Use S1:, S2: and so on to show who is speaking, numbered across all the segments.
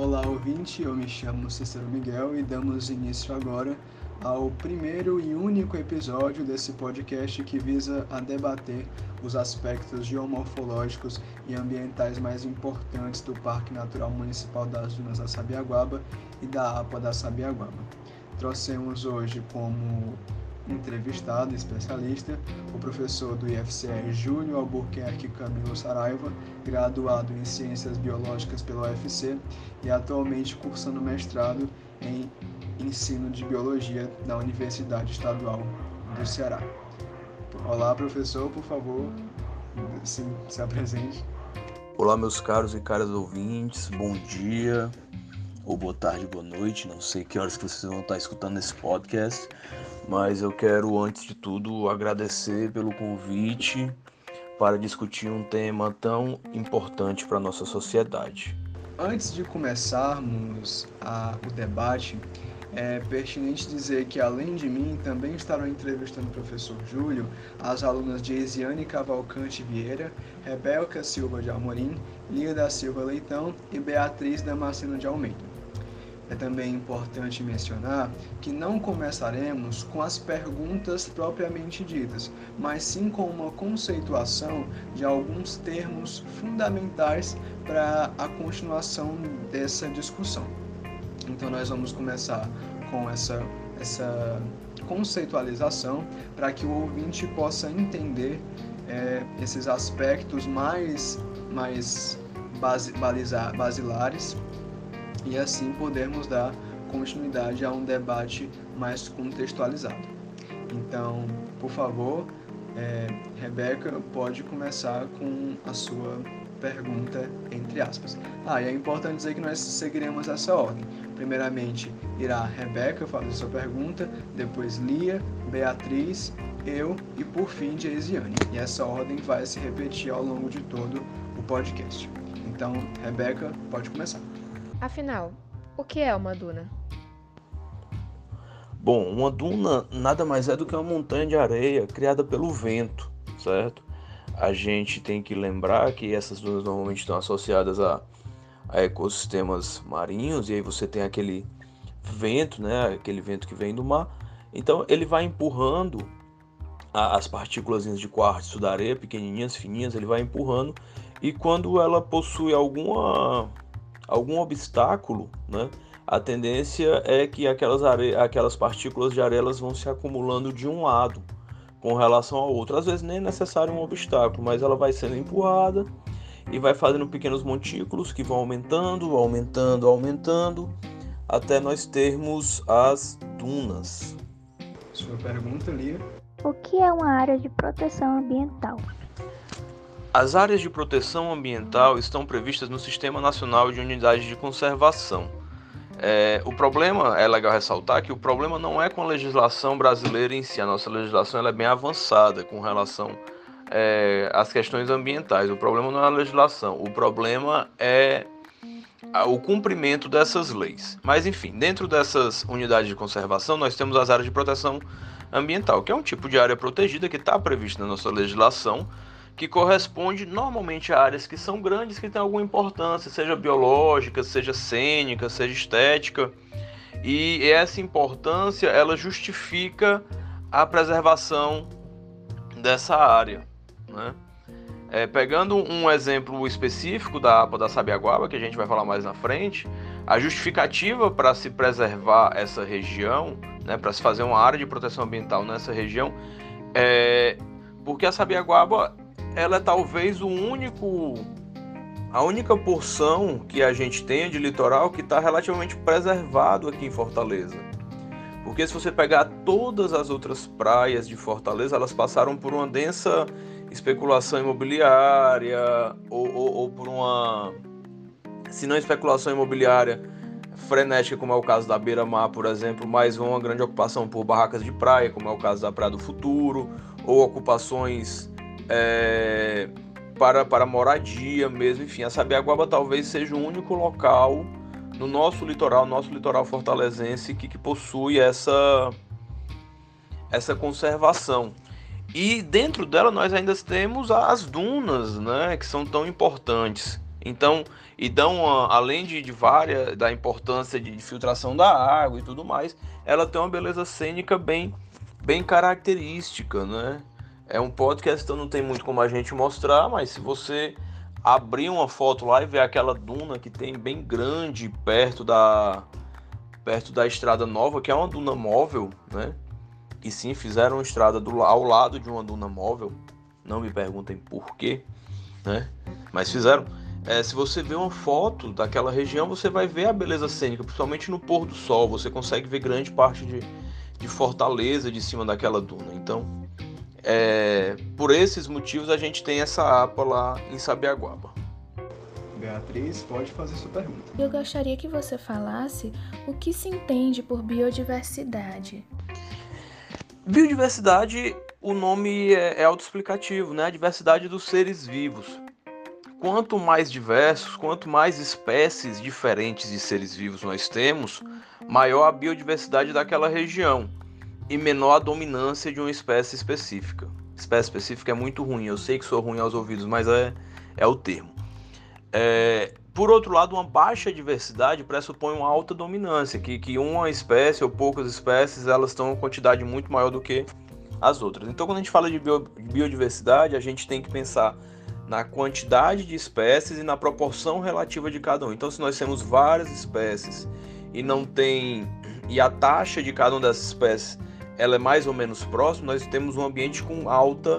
S1: Olá, ouvinte, eu me chamo Cícero Miguel e damos início agora ao primeiro e único episódio desse podcast que visa a debater os aspectos geomorfológicos e ambientais mais importantes do Parque Natural Municipal das Dunas da Sabiaguaba e da APA da Sabiaguaba. Trouxemos hoje como entrevistado especialista, o professor do IFCE Júnior Albuquerque Camilo Saraiva, graduado em Ciências Biológicas pela UFC e atualmente cursando mestrado em Ensino de Biologia na Universidade Estadual do Ceará. Olá, professor, por favor, se, se apresente.
S2: Olá, meus caros e caras ouvintes, bom dia, ou boa tarde, boa noite, não sei que horas que vocês vão estar escutando esse podcast, mas eu quero, antes de tudo, agradecer pelo convite para discutir um tema tão importante para a nossa sociedade.
S1: Antes de começarmos a, o debate, é pertinente dizer que, além de mim, também estarão entrevistando o professor Júlio as alunas de Eisiane Cavalcante Vieira, Rebeca Silva de Amorim, Lia da Silva Leitão e Beatriz Damasceno de Almeida. É também importante mencionar que não começaremos com as perguntas propriamente ditas, mas sim com uma conceituação de alguns termos fundamentais para a continuação dessa discussão. Então, nós vamos começar com essa, essa conceitualização para que o ouvinte possa entender é, esses aspectos mais, mais base, basilares e assim podermos dar continuidade a um debate mais contextualizado. Então, por favor, é, Rebeca pode começar com a sua pergunta entre aspas. Ah, e é importante dizer que nós seguiremos essa ordem. Primeiramente, irá Rebeca fazer sua pergunta, depois Lia, Beatriz, eu e por fim Geisiane. E essa ordem vai se repetir ao longo de todo o podcast. Então, Rebeca, pode começar.
S3: Afinal, o que é uma duna?
S2: Bom, uma duna nada mais é do que uma montanha de areia criada pelo vento, certo? A gente tem que lembrar que essas dunas normalmente estão associadas a, a ecossistemas marinhos, e aí você tem aquele vento, né? Aquele vento que vem do mar. Então ele vai empurrando a, as partículas de quartzo da areia, pequenininhas, fininhas, ele vai empurrando, e quando ela possui alguma algum obstáculo, né? A tendência é que aquelas, are... aquelas partículas de areia vão se acumulando de um lado com relação ao outro. Às vezes nem é necessário um obstáculo, mas ela vai sendo empurrada e vai fazendo pequenos montículos que vão aumentando, aumentando, aumentando, até nós termos as dunas.
S1: Sua pergunta, Lia?
S4: O que é uma área de proteção ambiental?
S2: As áreas de proteção ambiental estão previstas no Sistema Nacional de Unidades de Conservação. É, o problema, é legal ressaltar que o problema não é com a legislação brasileira em si, a nossa legislação é bem avançada com relação é, às questões ambientais. O problema não é a legislação, o problema é o cumprimento dessas leis. Mas enfim, dentro dessas unidades de conservação, nós temos as áreas de proteção ambiental, que é um tipo de área protegida que está prevista na nossa legislação que corresponde normalmente a áreas que são grandes, que têm alguma importância, seja biológica, seja cênica, seja estética. E essa importância ela justifica a preservação dessa área. Né? É, pegando um exemplo específico da APA da Sabiaguaba, que a gente vai falar mais na frente, a justificativa para se preservar essa região, né, para se fazer uma área de proteção ambiental nessa região, é porque a Sabiaguaba ela é talvez o único a única porção que a gente tem de litoral que está relativamente preservado aqui em Fortaleza. Porque se você pegar todas as outras praias de Fortaleza, elas passaram por uma densa especulação imobiliária ou, ou, ou por uma, se não especulação imobiliária frenética, como é o caso da Beira Mar, por exemplo, mas uma grande ocupação por barracas de praia, como é o caso da Praia do Futuro, ou ocupações é, para, para moradia mesmo. Enfim, a Sabiaguaba talvez seja o único local no nosso litoral, nosso litoral fortalezense, que, que possui essa, essa conservação. E dentro dela nós ainda temos as dunas, né, que são tão importantes. Então, e dão, uma, além de, de várias, da importância de, de filtração da água e tudo mais, ela tem uma beleza cênica bem, bem característica, né? É um podcast, então não tem muito como a gente mostrar, mas se você abrir uma foto lá e ver aquela duna que tem bem grande perto da perto da estrada nova, que é uma duna móvel, né? E sim, fizeram uma estrada do, ao lado de uma duna móvel. Não me perguntem por quê, né? Mas fizeram. É, se você vê uma foto daquela região, você vai ver a beleza cênica, principalmente no pôr do sol. Você consegue ver grande parte de, de Fortaleza de cima daquela duna. Então, é, por esses motivos, a gente tem essa APA lá em Sabiaguaba.
S1: Beatriz, pode fazer sua pergunta.
S5: Eu gostaria que você falasse o que se entende por biodiversidade.
S2: Biodiversidade, o nome é, é autoexplicativo, né? A diversidade dos seres vivos. Quanto mais diversos, quanto mais espécies diferentes de seres vivos nós temos, maior a biodiversidade daquela região e menor a dominância de uma espécie específica. Espécie específica é muito ruim, eu sei que sou ruim aos ouvidos, mas é, é o termo. É, por outro lado, uma baixa diversidade pressupõe uma alta dominância, que, que uma espécie ou poucas espécies elas estão em quantidade muito maior do que as outras. Então, quando a gente fala de biodiversidade, a gente tem que pensar na quantidade de espécies e na proporção relativa de cada um. Então, se nós temos várias espécies e não tem e a taxa de cada uma dessas espécies ela é mais ou menos próxima, nós temos um ambiente com alta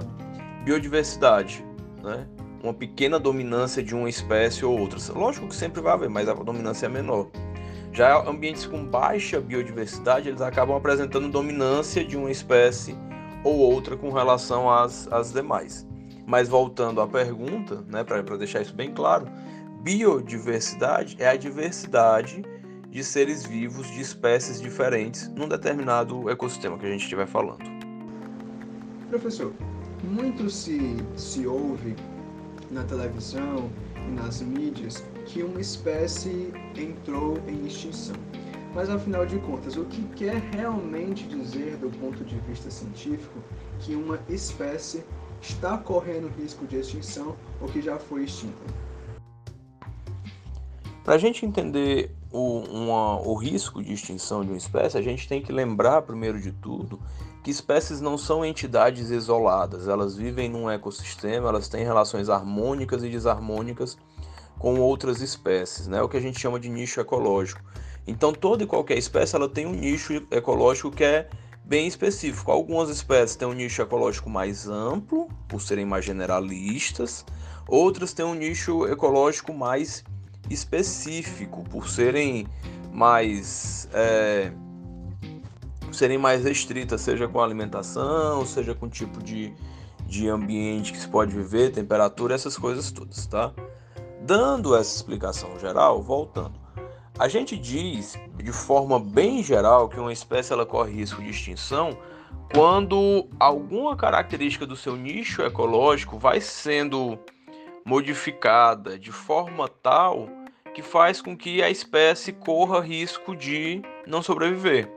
S2: biodiversidade, né? Uma pequena dominância de uma espécie ou outra. Lógico que sempre vai haver, mas a dominância é menor. Já ambientes com baixa biodiversidade, eles acabam apresentando dominância de uma espécie ou outra com relação às, às demais. Mas voltando à pergunta, né, para deixar isso bem claro, biodiversidade é a diversidade de seres vivos de espécies diferentes num determinado ecossistema que a gente estiver falando.
S1: Professor, muito se, se ouve na televisão e nas mídias que uma espécie entrou em extinção. Mas afinal de contas, o que quer realmente dizer do ponto de vista científico que uma espécie está correndo risco de extinção ou que já foi extinta.
S2: Para a gente entender o, uma, o risco de extinção de uma espécie, a gente tem que lembrar, primeiro de tudo, que espécies não são entidades isoladas, elas vivem num ecossistema, elas têm relações harmônicas e desarmônicas com outras espécies, né? o que a gente chama de nicho ecológico. Então, toda e qualquer espécie ela tem um nicho ecológico que é bem específico. Algumas espécies têm um nicho ecológico mais amplo, por serem mais generalistas, outras têm um nicho ecológico mais específico, por serem mais. É, serem mais restritas, seja com alimentação, seja com tipo de, de ambiente que se pode viver, temperatura, essas coisas todas, tá? Dando essa explicação geral, voltando. A gente diz, de forma bem geral, que uma espécie ela corre risco de extinção quando alguma característica do seu nicho ecológico vai sendo modificada de forma tal que faz com que a espécie corra risco de não sobreviver,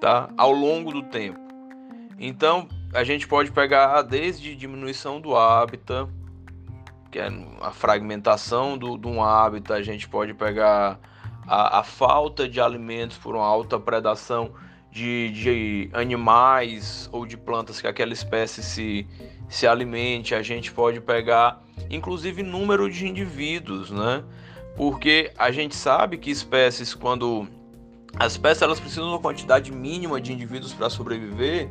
S2: tá? Ao longo do tempo. Então, a gente pode pegar desde diminuição do hábitat, que é a fragmentação do, de um hábitat, a gente pode pegar a, a falta de alimentos por uma alta predação de, de animais ou de plantas que aquela espécie se, se alimente, a gente pode pegar inclusive número de indivíduos, né? Porque a gente sabe que espécies, quando as espécies elas precisam de uma quantidade mínima de indivíduos para sobreviver,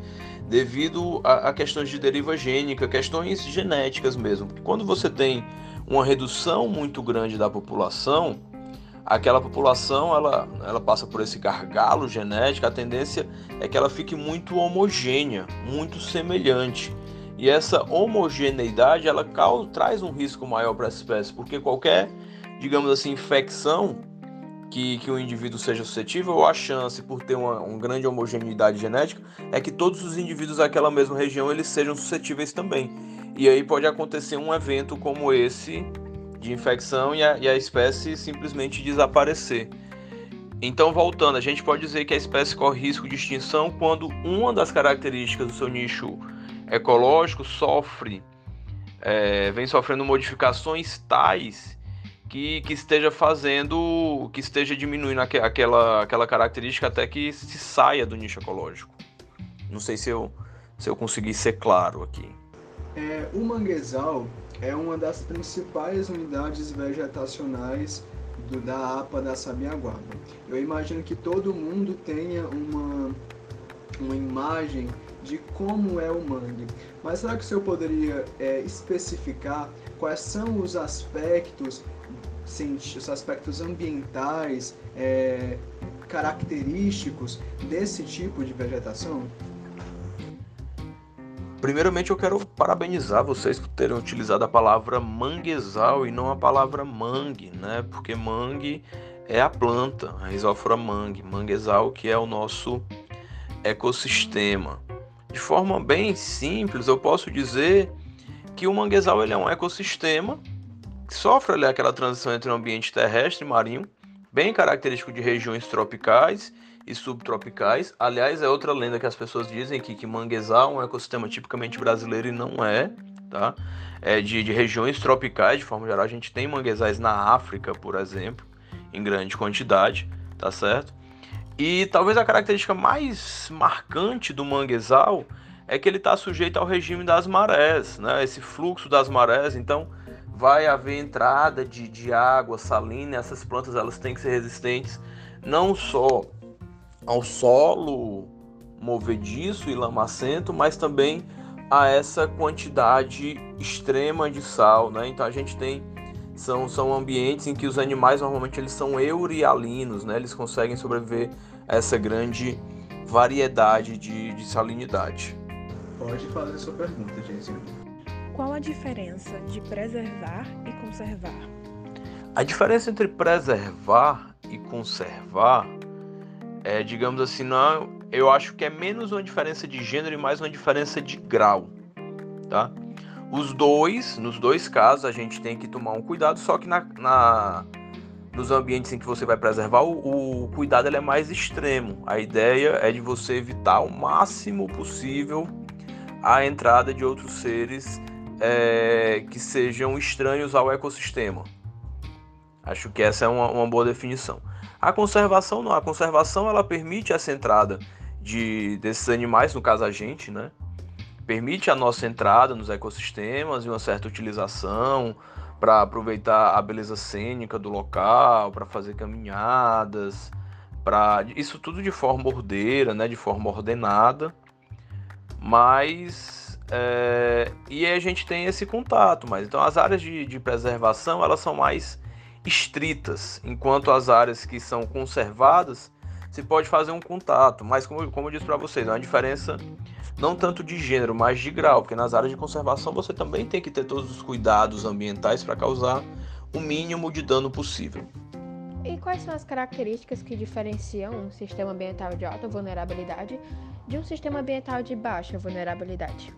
S2: devido a, a, questões de deriva gênica, questões genéticas mesmo. Quando você tem uma redução muito grande da população, aquela população ela, ela passa por esse gargalo genético, a tendência é que ela fique muito homogênea, muito semelhante. E essa homogeneidade ela causa, traz um risco maior para essa espécie, porque qualquer, digamos assim, infecção que, que o indivíduo seja suscetível, ou a chance por ter uma, uma grande homogeneidade genética, é que todos os indivíduos daquela mesma região eles sejam suscetíveis também. E aí pode acontecer um evento como esse de infecção e a, e a espécie simplesmente desaparecer. Então, voltando, a gente pode dizer que a espécie corre risco de extinção quando uma das características do seu nicho ecológico sofre, é, vem sofrendo modificações tais que, que esteja fazendo, que esteja diminuindo aquela, aquela característica até que se saia do nicho ecológico. Não sei se eu, se eu consegui ser claro aqui.
S1: É, o manguezal é uma das principais unidades vegetacionais do, da APA da Sabiaguaba. Eu imagino que todo mundo tenha uma, uma imagem de como é o mangue. Mas será que o senhor poderia é, especificar quais são os aspectos, os aspectos ambientais é, característicos desse tipo de vegetação?
S2: Primeiramente, eu quero parabenizar vocês por terem utilizado a palavra manguezal e não a palavra mangue, né? Porque mangue é a planta, a Rhizophyra mangue, manguezal que é o nosso ecossistema. De forma bem simples, eu posso dizer que o manguezal ele é um ecossistema sofre ali, aquela transição entre o ambiente terrestre e marinho, bem característico de regiões tropicais e subtropicais. Aliás, é outra lenda que as pessoas dizem que, que manguezal é um ecossistema tipicamente brasileiro e não é, tá? É de, de regiões tropicais, de forma geral, a gente tem manguezais na África, por exemplo, em grande quantidade, tá certo? E talvez a característica mais marcante do manguezal é que ele está sujeito ao regime das marés, né? Esse fluxo das marés, então vai haver entrada de, de água salina, essas plantas elas têm que ser resistentes não só ao solo movediço e lamacento, mas também a essa quantidade extrema de sal, né? Então a gente tem são, são ambientes em que os animais normalmente eles são eurialinos, né? Eles conseguem sobreviver a essa grande variedade de, de salinidade.
S1: Pode fazer sua pergunta, Jensen.
S3: Qual a diferença de preservar e conservar?
S2: A diferença entre preservar e conservar é, digamos assim, não, eu acho que é menos uma diferença de gênero e mais uma diferença de grau, tá? Os dois, nos dois casos, a gente tem que tomar um cuidado, só que na, na nos ambientes em que você vai preservar, o, o cuidado é mais extremo. A ideia é de você evitar o máximo possível a entrada de outros seres é, que sejam estranhos ao ecossistema. Acho que essa é uma, uma boa definição. A conservação não. A conservação ela permite essa entrada de, desses animais, no caso a gente, né? Permite a nossa entrada nos ecossistemas e uma certa utilização para aproveitar a beleza cênica do local, para fazer caminhadas, para isso tudo de forma ordeira, né? De forma ordenada. Mas é, e a gente tem esse contato, mas então as áreas de, de preservação elas são mais estritas, enquanto as áreas que são conservadas se pode fazer um contato, mas como, como eu disse para vocês, é uma diferença não tanto de gênero, mas de grau, porque nas áreas de conservação você também tem que ter todos os cuidados ambientais para causar o mínimo de dano possível.
S3: E quais são as características que diferenciam um sistema ambiental de alta vulnerabilidade de um sistema ambiental de baixa vulnerabilidade?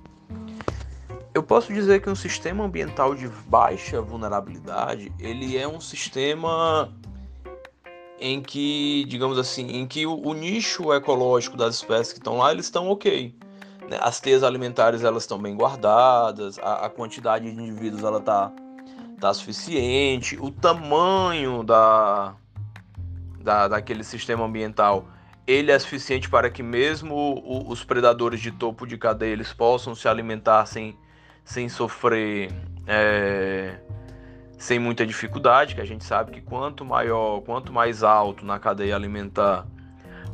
S2: Eu posso dizer que um sistema ambiental de baixa vulnerabilidade, ele é um sistema em que, digamos assim, em que o, o nicho ecológico das espécies que estão lá, eles estão ok. Né? As teias alimentares, elas estão bem guardadas, a, a quantidade de indivíduos, ela tá, tá suficiente, o tamanho da, da, daquele sistema ambiental, ele é suficiente para que mesmo os predadores de topo de cadeia, eles possam se alimentar sem sem sofrer é, sem muita dificuldade, que a gente sabe que quanto maior, quanto mais alto na cadeia alimentar,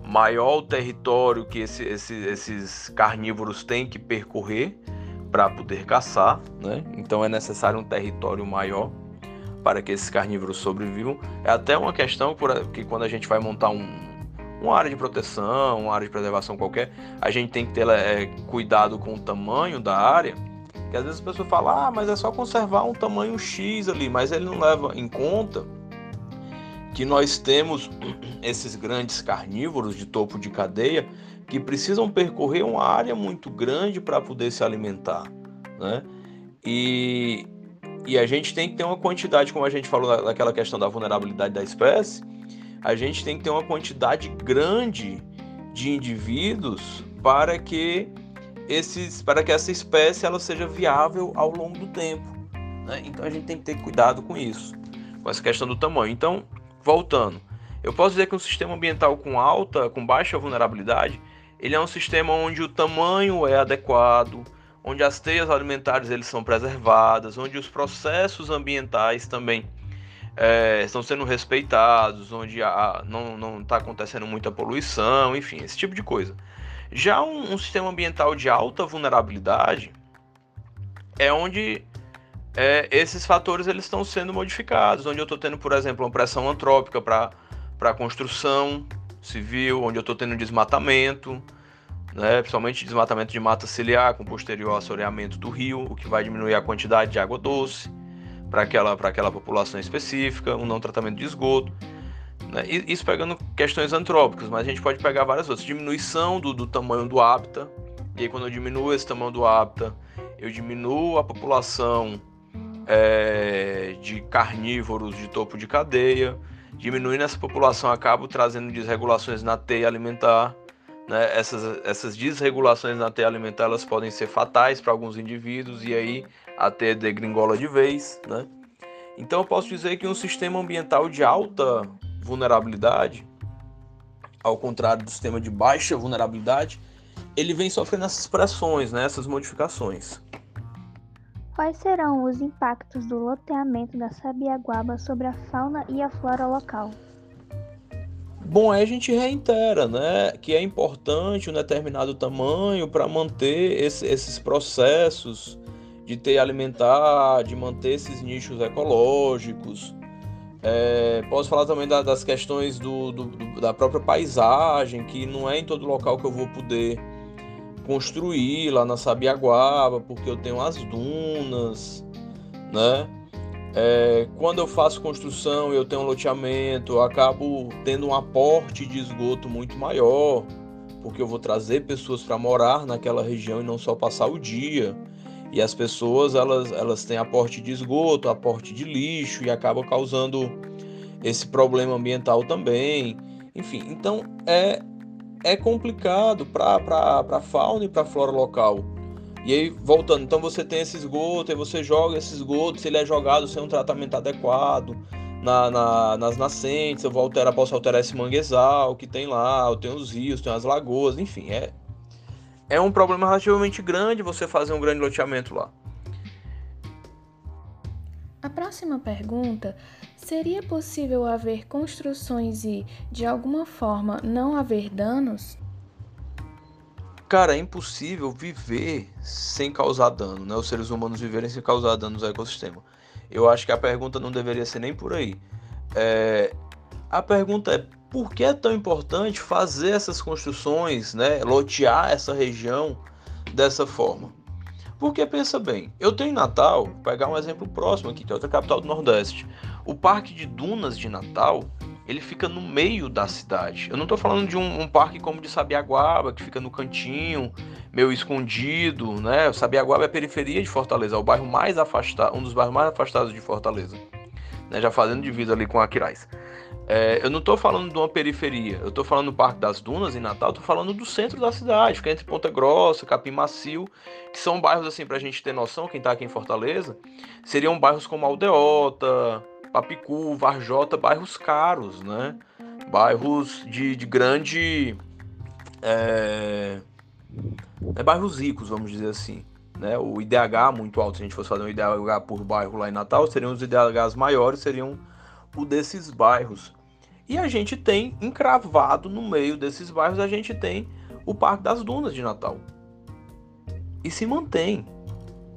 S2: maior o território que esse, esse, esses carnívoros têm que percorrer para poder caçar, né? Então é necessário um território maior para que esses carnívoros sobrevivam. É até uma questão que quando a gente vai montar um, uma área de proteção, uma área de preservação qualquer, a gente tem que ter é, cuidado com o tamanho da área que às vezes a pessoa fala, ah, mas é só conservar um tamanho X ali, mas ele não leva em conta que nós temos esses grandes carnívoros de topo de cadeia que precisam percorrer uma área muito grande para poder se alimentar, né? E, e a gente tem que ter uma quantidade, como a gente falou naquela questão da vulnerabilidade da espécie, a gente tem que ter uma quantidade grande de indivíduos para que esses, para que essa espécie ela seja viável ao longo do tempo. Né? Então a gente tem que ter cuidado com isso. com essa questão do tamanho. Então, voltando, eu posso dizer que um sistema ambiental com alta, com baixa vulnerabilidade, ele é um sistema onde o tamanho é adequado, onde as teias alimentares eles são preservadas, onde os processos ambientais também é, estão sendo respeitados, onde a, não está acontecendo muita poluição, enfim, esse tipo de coisa. Já um, um sistema ambiental de alta vulnerabilidade é onde é, esses fatores eles estão sendo modificados, onde eu estou tendo, por exemplo, uma pressão antrópica para a construção civil, onde eu estou tendo desmatamento, né, principalmente desmatamento de mata ciliar com posterior assoreamento do rio, o que vai diminuir a quantidade de água doce para aquela, aquela população específica, um não tratamento de esgoto. Né, isso pegando questões antrópicas, mas a gente pode pegar várias outras. Diminuição do, do tamanho do hábitat, e aí quando eu diminuo esse tamanho do hábitat, eu diminuo a população é, de carnívoros de topo de cadeia, diminuindo essa população, acabo trazendo desregulações na teia alimentar. Né? Essas, essas desregulações na teia alimentar elas podem ser fatais para alguns indivíduos e aí a teia degringola de vez. Né? Então eu posso dizer que um sistema ambiental de alta vulnerabilidade, ao contrário do sistema de baixa vulnerabilidade, ele vem sofrendo essas pressões, né? essas modificações.
S4: Quais serão os impactos do loteamento da sabiaguaba sobre a fauna e a flora local?
S2: Bom, aí a gente reitera, né, que é importante um determinado tamanho para manter esse, esses processos de ter alimentar, de manter esses nichos ecológicos. É, posso falar também da, das questões do, do, do, da própria paisagem, que não é em todo local que eu vou poder construir lá na Sabiaguaba, porque eu tenho as dunas, né? É, quando eu faço construção eu tenho um loteamento, eu acabo tendo um aporte de esgoto muito maior, porque eu vou trazer pessoas para morar naquela região e não só passar o dia. E as pessoas elas, elas têm aporte de esgoto, aporte de lixo e acabam causando esse problema ambiental também. Enfim, então é é complicado para a fauna e para a flora local. E aí, voltando, então você tem esse esgoto, e você joga esse esgoto, se ele é jogado sem um tratamento adequado na, na, nas nascentes, eu vou alterar, posso alterar esse manguezal que tem lá, eu tenho os rios, tenho as lagoas, enfim, é, é um problema relativamente grande você fazer um grande loteamento lá.
S5: A próxima pergunta Seria possível haver construções e, de alguma forma, não haver danos?
S2: Cara, é impossível viver sem causar dano, né? Os seres humanos viverem sem causar danos ao ecossistema. Eu acho que a pergunta não deveria ser nem por aí. É... A pergunta é por que é tão importante fazer essas construções, né? Lotear essa região dessa forma? Porque pensa bem, eu tenho em Natal, vou pegar um exemplo próximo aqui, que é outra capital do Nordeste. O Parque de Dunas de Natal, ele fica no meio da cidade. Eu não estou falando de um, um, parque como de Sabiaguaba, que fica no cantinho, meio escondido, né? Sabiaguaba é a periferia de Fortaleza, é o bairro mais afastado, um dos bairros mais afastados de Fortaleza, né? Já fazendo divisa ali com Aquiraz. É, eu não estou falando de uma periferia, eu estou falando do Parque das Dunas em Natal, estou falando do centro da cidade, fica entre Ponta Grossa, Capim Macio, que são bairros assim para a gente ter noção, quem está aqui em Fortaleza, seriam bairros como Aldeota, Papicu, Varjota, bairros caros, né? Bairros de, de grande. É, é, bairros ricos, vamos dizer assim. Né? O IDH muito alto, se a gente fosse fazer um IDH por bairro lá em Natal, seriam os IDHs maiores, seriam o desses bairros. E a gente tem encravado no meio desses bairros, a gente tem o Parque das Dunas de Natal. E se mantém,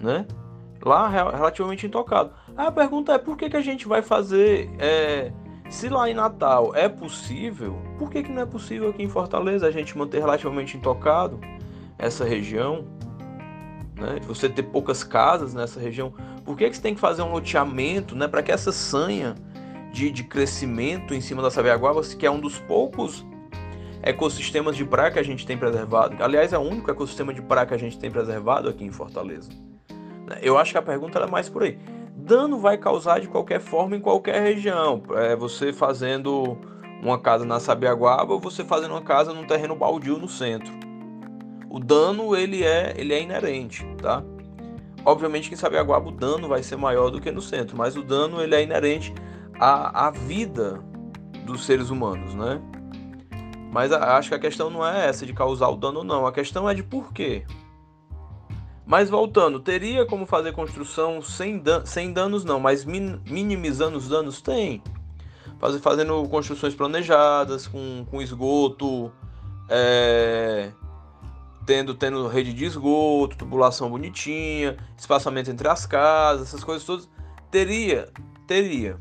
S2: né? Lá relativamente intocado. A pergunta é por que, que a gente vai fazer. É, se lá em Natal é possível, por que, que não é possível aqui em Fortaleza a gente manter relativamente intocado essa região? Né? Você ter poucas casas nessa região. Por que, que você tem que fazer um loteamento né, para que essa sanha de, de crescimento em cima da Sabiaguaba, que é um dos poucos ecossistemas de praia que a gente tem preservado. Aliás, é o único ecossistema de praia que a gente tem preservado aqui em Fortaleza. Eu acho que a pergunta é mais por aí dano vai causar de qualquer forma em qualquer região. É você fazendo uma casa na Sabiaguaba ou você fazendo uma casa num terreno baldio no centro. O dano ele é, ele é inerente, tá? Obviamente que em Sabiaguaba o dano vai ser maior do que no centro, mas o dano ele é inerente a, a vida dos seres humanos, né? Mas acho que a questão não é essa de causar o dano ou não, a questão é de por quê. Mas voltando, teria como fazer construção sem, dan sem danos não, mas min minimizando os danos? Tem. Faz fazendo construções planejadas, com, com esgoto, é, tendo, tendo rede de esgoto, tubulação bonitinha, espaçamento entre as casas, essas coisas todas. Teria, teria.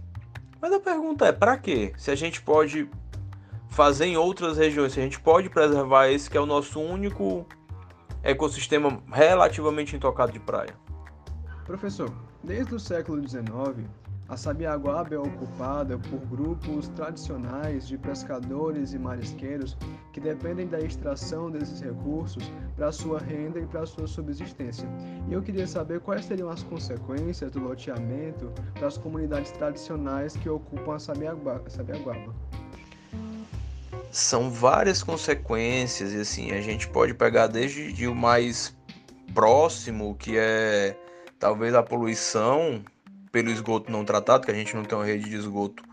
S2: Mas a pergunta é, para quê? Se a gente pode fazer em outras regiões, se a gente pode preservar esse que é o nosso único ecossistema relativamente intocado de praia.
S1: Professor, desde o século XIX, a Sabiaguaba é ocupada por grupos tradicionais de pescadores e marisqueiros que dependem da extração desses recursos para sua renda e para sua subsistência. E eu queria saber quais seriam as consequências do loteamento para as comunidades tradicionais que ocupam a Sabiaguaba.
S2: São várias consequências e assim, a gente pode pegar desde de o mais próximo, que é talvez a poluição pelo esgoto não tratado, que a gente não tem uma rede de esgoto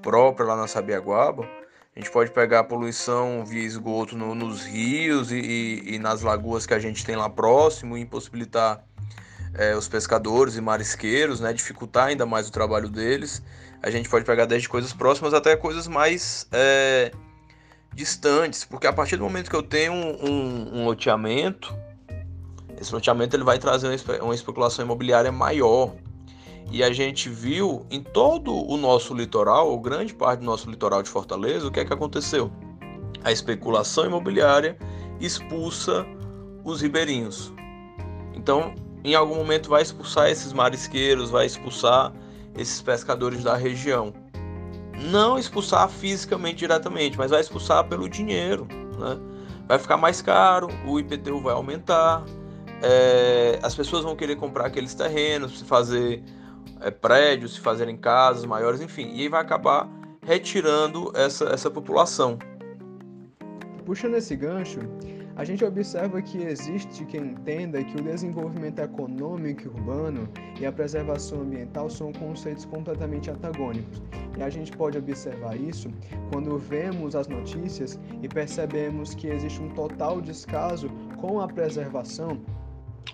S2: própria lá na Sabiaguaba. A gente pode pegar a poluição via esgoto no, nos rios e, e, e, nas lagoas que a gente tem lá próximo e impossibilitar é, os pescadores e marisqueiros, né, dificultar ainda mais o trabalho deles. A gente pode pegar desde coisas próximas até coisas mais é, distantes, porque a partir do momento que eu tenho um, um, um loteamento, esse loteamento ele vai trazer uma, especulação imobiliária maior. E a gente viu em todo o nosso litoral, ou grande parte do nosso litoral de Fortaleza, o que é que aconteceu? A especulação imobiliária expulsa os ribeirinhos. Então, em algum momento vai expulsar esses marisqueiros, vai expulsar esses pescadores da região. Não expulsar fisicamente diretamente, mas vai expulsar pelo dinheiro. Né? Vai ficar mais caro, o IPTU vai aumentar, é, as pessoas vão querer comprar aqueles terrenos, fazer é, prédios, se fazerem casas maiores, enfim, e aí vai acabar retirando essa, essa população.
S1: Puxando esse gancho, a gente observa que existe quem entenda que o desenvolvimento econômico e urbano e a preservação ambiental são conceitos completamente antagônicos. E a gente pode observar isso quando vemos as notícias e percebemos que existe um total descaso com a preservação,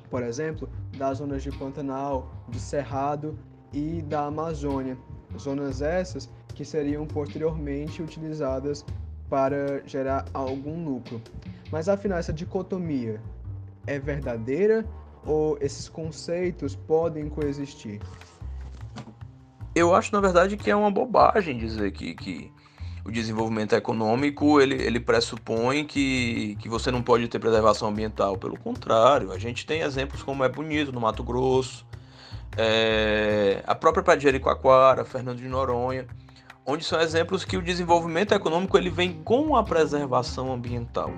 S1: por exemplo, das zonas de Pantanal, de Cerrado e da Amazônia, zonas essas que seriam posteriormente utilizadas para gerar algum lucro. Mas afinal, essa dicotomia é verdadeira ou esses conceitos podem coexistir?
S2: Eu acho, na verdade, que é uma bobagem dizer que, que o desenvolvimento econômico ele, ele pressupõe que, que você não pode ter preservação ambiental. Pelo contrário, a gente tem exemplos como é bonito no Mato Grosso, é, a própria Praia de Jericoacoara, Fernando de Noronha, onde são exemplos que o desenvolvimento econômico ele vem com a preservação ambiental.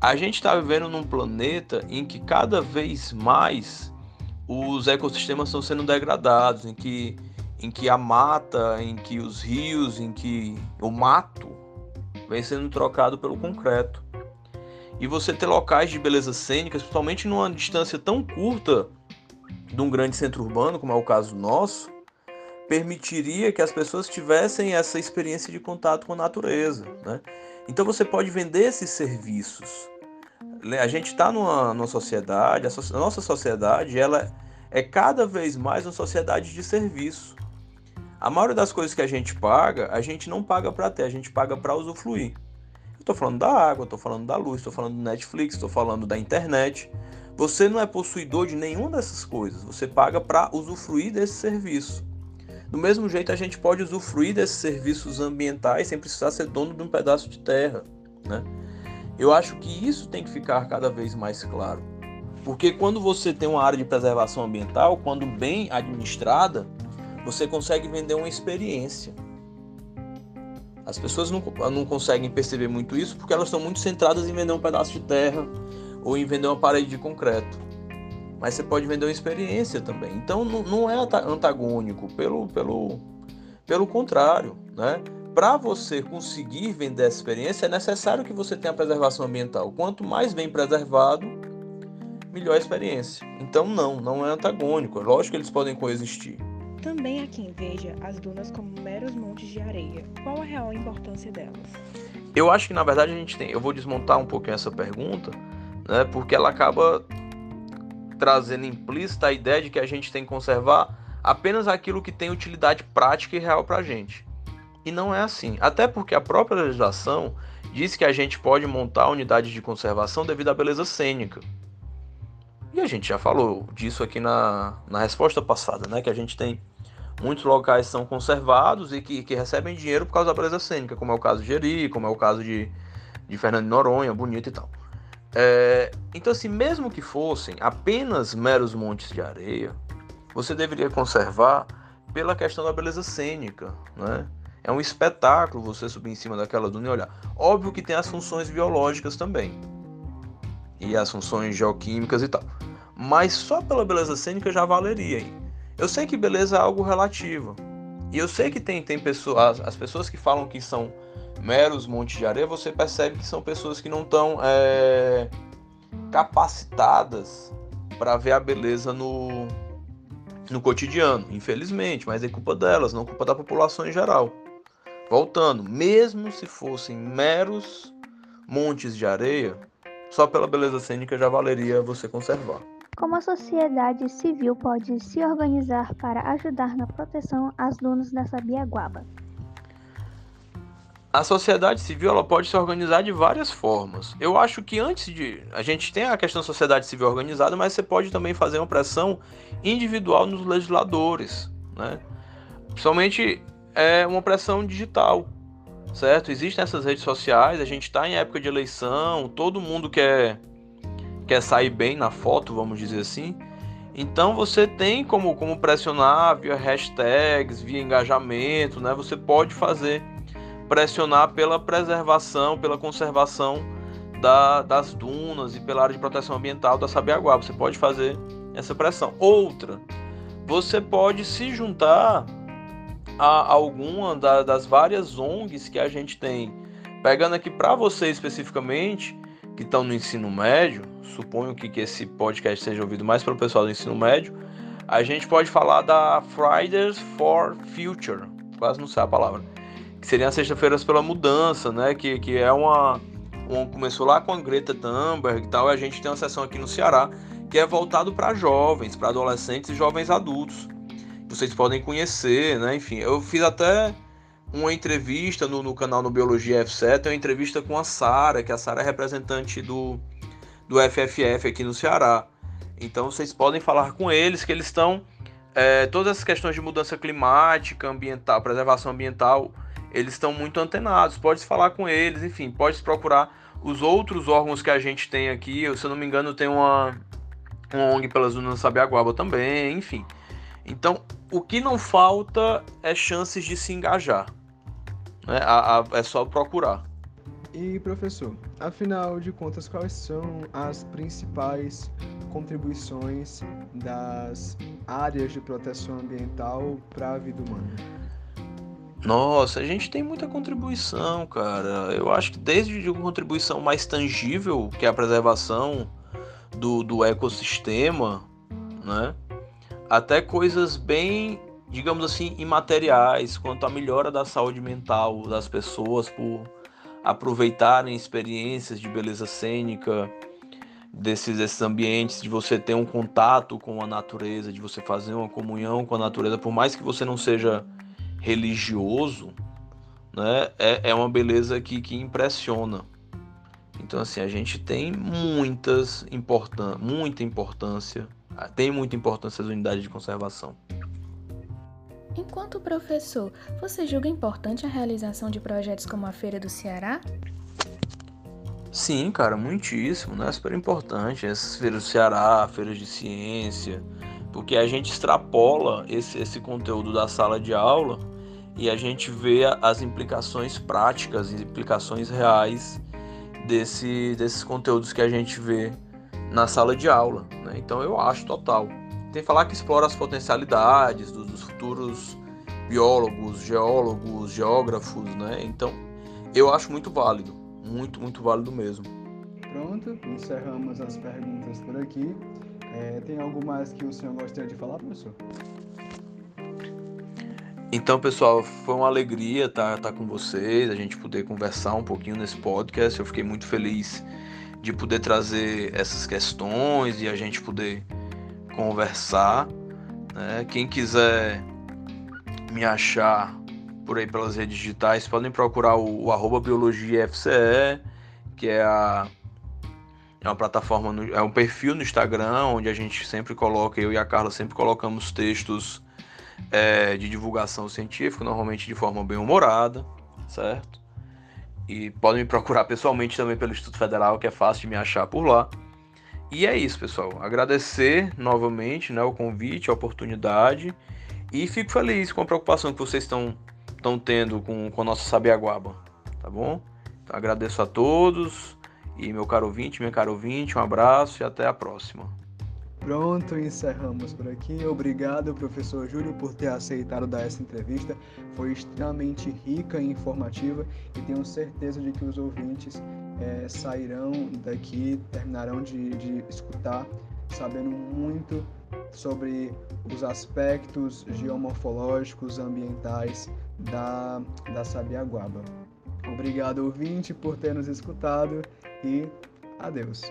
S2: A gente está vivendo num planeta em que cada vez mais os ecossistemas estão sendo degradados, em que, em que a mata, em que os rios, em que o mato vem sendo trocado pelo concreto. E você ter locais de beleza cênica, principalmente numa distância tão curta de um grande centro urbano, como é o caso nosso, permitiria que as pessoas tivessem essa experiência de contato com a natureza. Né? Então você pode vender esses serviços. A gente está numa, numa sociedade, a, so, a, nossa sociedade ela é cada vez mais uma sociedade de serviço. A maioria das coisas que a gente paga, a gente não paga para ter, a gente paga para usufruir. Estou falando da água, estou falando da luz, estou falando do Netflix, estou falando da internet. Você não é possuidor de nenhuma dessas coisas, você paga para usufruir desse serviço. Do mesmo jeito, a gente pode usufruir desses serviços ambientais sem precisar ser dono de um pedaço de terra. Né? Eu acho que isso tem que ficar cada vez mais claro. Porque quando você tem uma área de preservação ambiental, quando bem administrada, você consegue vender uma experiência. As pessoas não, não conseguem perceber muito isso porque elas estão muito centradas em vender um pedaço de terra, ou em vender uma parede de concreto. Mas você pode vender uma experiência também. Então não é antagônico, pelo, pelo, pelo contrário. Né? Para você conseguir vender essa experiência, é necessário que você tenha preservação ambiental. Quanto mais bem preservado, melhor a experiência. Então não, não é antagônico. É lógico que eles podem coexistir.
S5: Também há quem veja as dunas como meros montes de areia. Qual a real importância delas?
S2: Eu acho que na verdade a gente tem. Eu vou desmontar um pouquinho essa pergunta, né? Porque ela acaba trazendo implícita a ideia de que a gente tem que conservar apenas aquilo que tem utilidade prática e real para a gente. E não é assim. Até porque a própria legislação diz que a gente pode montar unidades de conservação devido à beleza cênica. E a gente já falou disso aqui na, na resposta passada, né? Que a gente tem muitos locais que são conservados e que, que recebem dinheiro por causa da beleza cênica, como é o caso de Jeri, como é o caso de, de Fernando de Noronha, Bonito e tal. É, então, assim, mesmo que fossem apenas meros montes de areia, você deveria conservar pela questão da beleza cênica, né? É um espetáculo você subir em cima daquela duna e olhar. Óbvio que tem as funções biológicas também. E as funções geoquímicas e tal. Mas só pela beleza cênica já valeria. Hein? Eu sei que beleza é algo relativo. E eu sei que tem, tem pessoas. As pessoas que falam que são meros montes de areia, você percebe que são pessoas que não estão é, capacitadas para ver a beleza no, no cotidiano, infelizmente, mas é culpa delas, não culpa da população em geral. Voltando, mesmo se fossem meros montes de areia, só pela beleza cênica já valeria você conservar.
S4: Como a sociedade civil pode se organizar para ajudar na proteção às dunas da Sabiaguaba?
S2: A sociedade civil ela pode se organizar de várias formas. Eu acho que antes de. A gente tem a questão da sociedade civil organizada, mas você pode também fazer uma pressão individual nos legisladores. Né? Principalmente é uma pressão digital, certo? Existem essas redes sociais, a gente está em época de eleição, todo mundo quer, quer sair bem na foto, vamos dizer assim. Então você tem como, como pressionar via hashtags, via engajamento, né? Você pode fazer pressionar pela preservação, pela conservação da, das dunas e pela área de proteção ambiental da Sabiaguá. Você pode fazer essa pressão. Outra, você pode se juntar a alguma da, das várias ONGs que a gente tem. Pegando aqui para você especificamente, que estão no ensino médio, suponho que, que esse podcast seja ouvido mais pelo pessoal do ensino médio, a gente pode falar da Fridays for Future, quase não sei a palavra, que seria as sexta-feiras pela mudança, né? Que, que é uma, uma, Começou lá com a Greta Thunberg e tal, e a gente tem uma sessão aqui no Ceará que é voltado para jovens, para adolescentes e jovens adultos vocês podem conhecer, né? Enfim, eu fiz até uma entrevista no, no canal no Biologia F7, uma entrevista com a Sara, que a Sara é representante do, do FFF aqui no Ceará. Então vocês podem falar com eles que eles estão é, todas as questões de mudança climática, ambiental, preservação ambiental, eles estão muito antenados. Pode falar com eles, enfim, pode procurar os outros órgãos que a gente tem aqui. Eu, se eu não me engano, tem uma, uma ONG pelas Dunas Sabiaguaba também, enfim. Então, o que não falta é chances de se engajar. Né? A, a, é só procurar.
S1: E professor, afinal de contas, quais são as principais contribuições das áreas de proteção ambiental para a vida humana?
S2: Nossa, a gente tem muita contribuição, cara. Eu acho que desde uma contribuição mais tangível, que é a preservação do, do ecossistema, né? até coisas bem, digamos assim, imateriais, quanto à melhora da saúde mental das pessoas por aproveitarem experiências de beleza cênica desses, desses ambientes, de você ter um contato com a natureza, de você fazer uma comunhão com a natureza, por mais que você não seja religioso, né, é, é uma beleza que, que impressiona. Então, assim, a gente tem muitas importan muita importância tem muita importância as unidades de conservação.
S5: Enquanto professor, você julga importante a realização de projetos como a Feira do Ceará?
S2: Sim, cara, muitíssimo, né? Super importante. Essas feiras do Ceará, feiras de ciência, porque a gente extrapola esse, esse conteúdo da sala de aula e a gente vê as implicações práticas, implicações reais desse, desses conteúdos que a gente vê na sala de aula. Né? Então eu acho total. Tem que falar que explora as potencialidades dos, dos futuros biólogos, geólogos, geógrafos, né? Então eu acho muito válido, muito, muito válido mesmo.
S1: Pronto, encerramos as perguntas por aqui. É, tem algo mais que o senhor gostaria de falar, professor?
S2: Então, pessoal, foi uma alegria estar, estar com vocês, a gente poder conversar um pouquinho nesse podcast. Eu fiquei muito feliz de poder trazer essas questões e a gente poder conversar. Né? Quem quiser me achar por aí pelas redes digitais, podem procurar o, o biologiafce, que é a é uma plataforma, no, é um perfil no Instagram onde a gente sempre coloca, eu e a Carla sempre colocamos textos é, de divulgação científica, normalmente de forma bem humorada, certo? E podem me procurar pessoalmente também pelo Instituto Federal, que é fácil de me achar por lá. E é isso, pessoal. Agradecer novamente né, o convite, a oportunidade. E fico feliz com a preocupação que vocês estão, tendo com, com a nossa Sabiaguaba. Tá bom? Então, agradeço a todos. E meu caro ouvinte, minha cara ouvinte, um abraço e até a próxima.
S1: Pronto, encerramos por aqui. Obrigado, professor Júlio, por ter aceitado dar essa entrevista. Foi extremamente rica e informativa e tenho certeza de que os ouvintes é, sairão daqui, terminarão de, de escutar, sabendo muito sobre os aspectos geomorfológicos ambientais da, da Sabiaguaba. Obrigado, ouvinte, por ter nos escutado e adeus.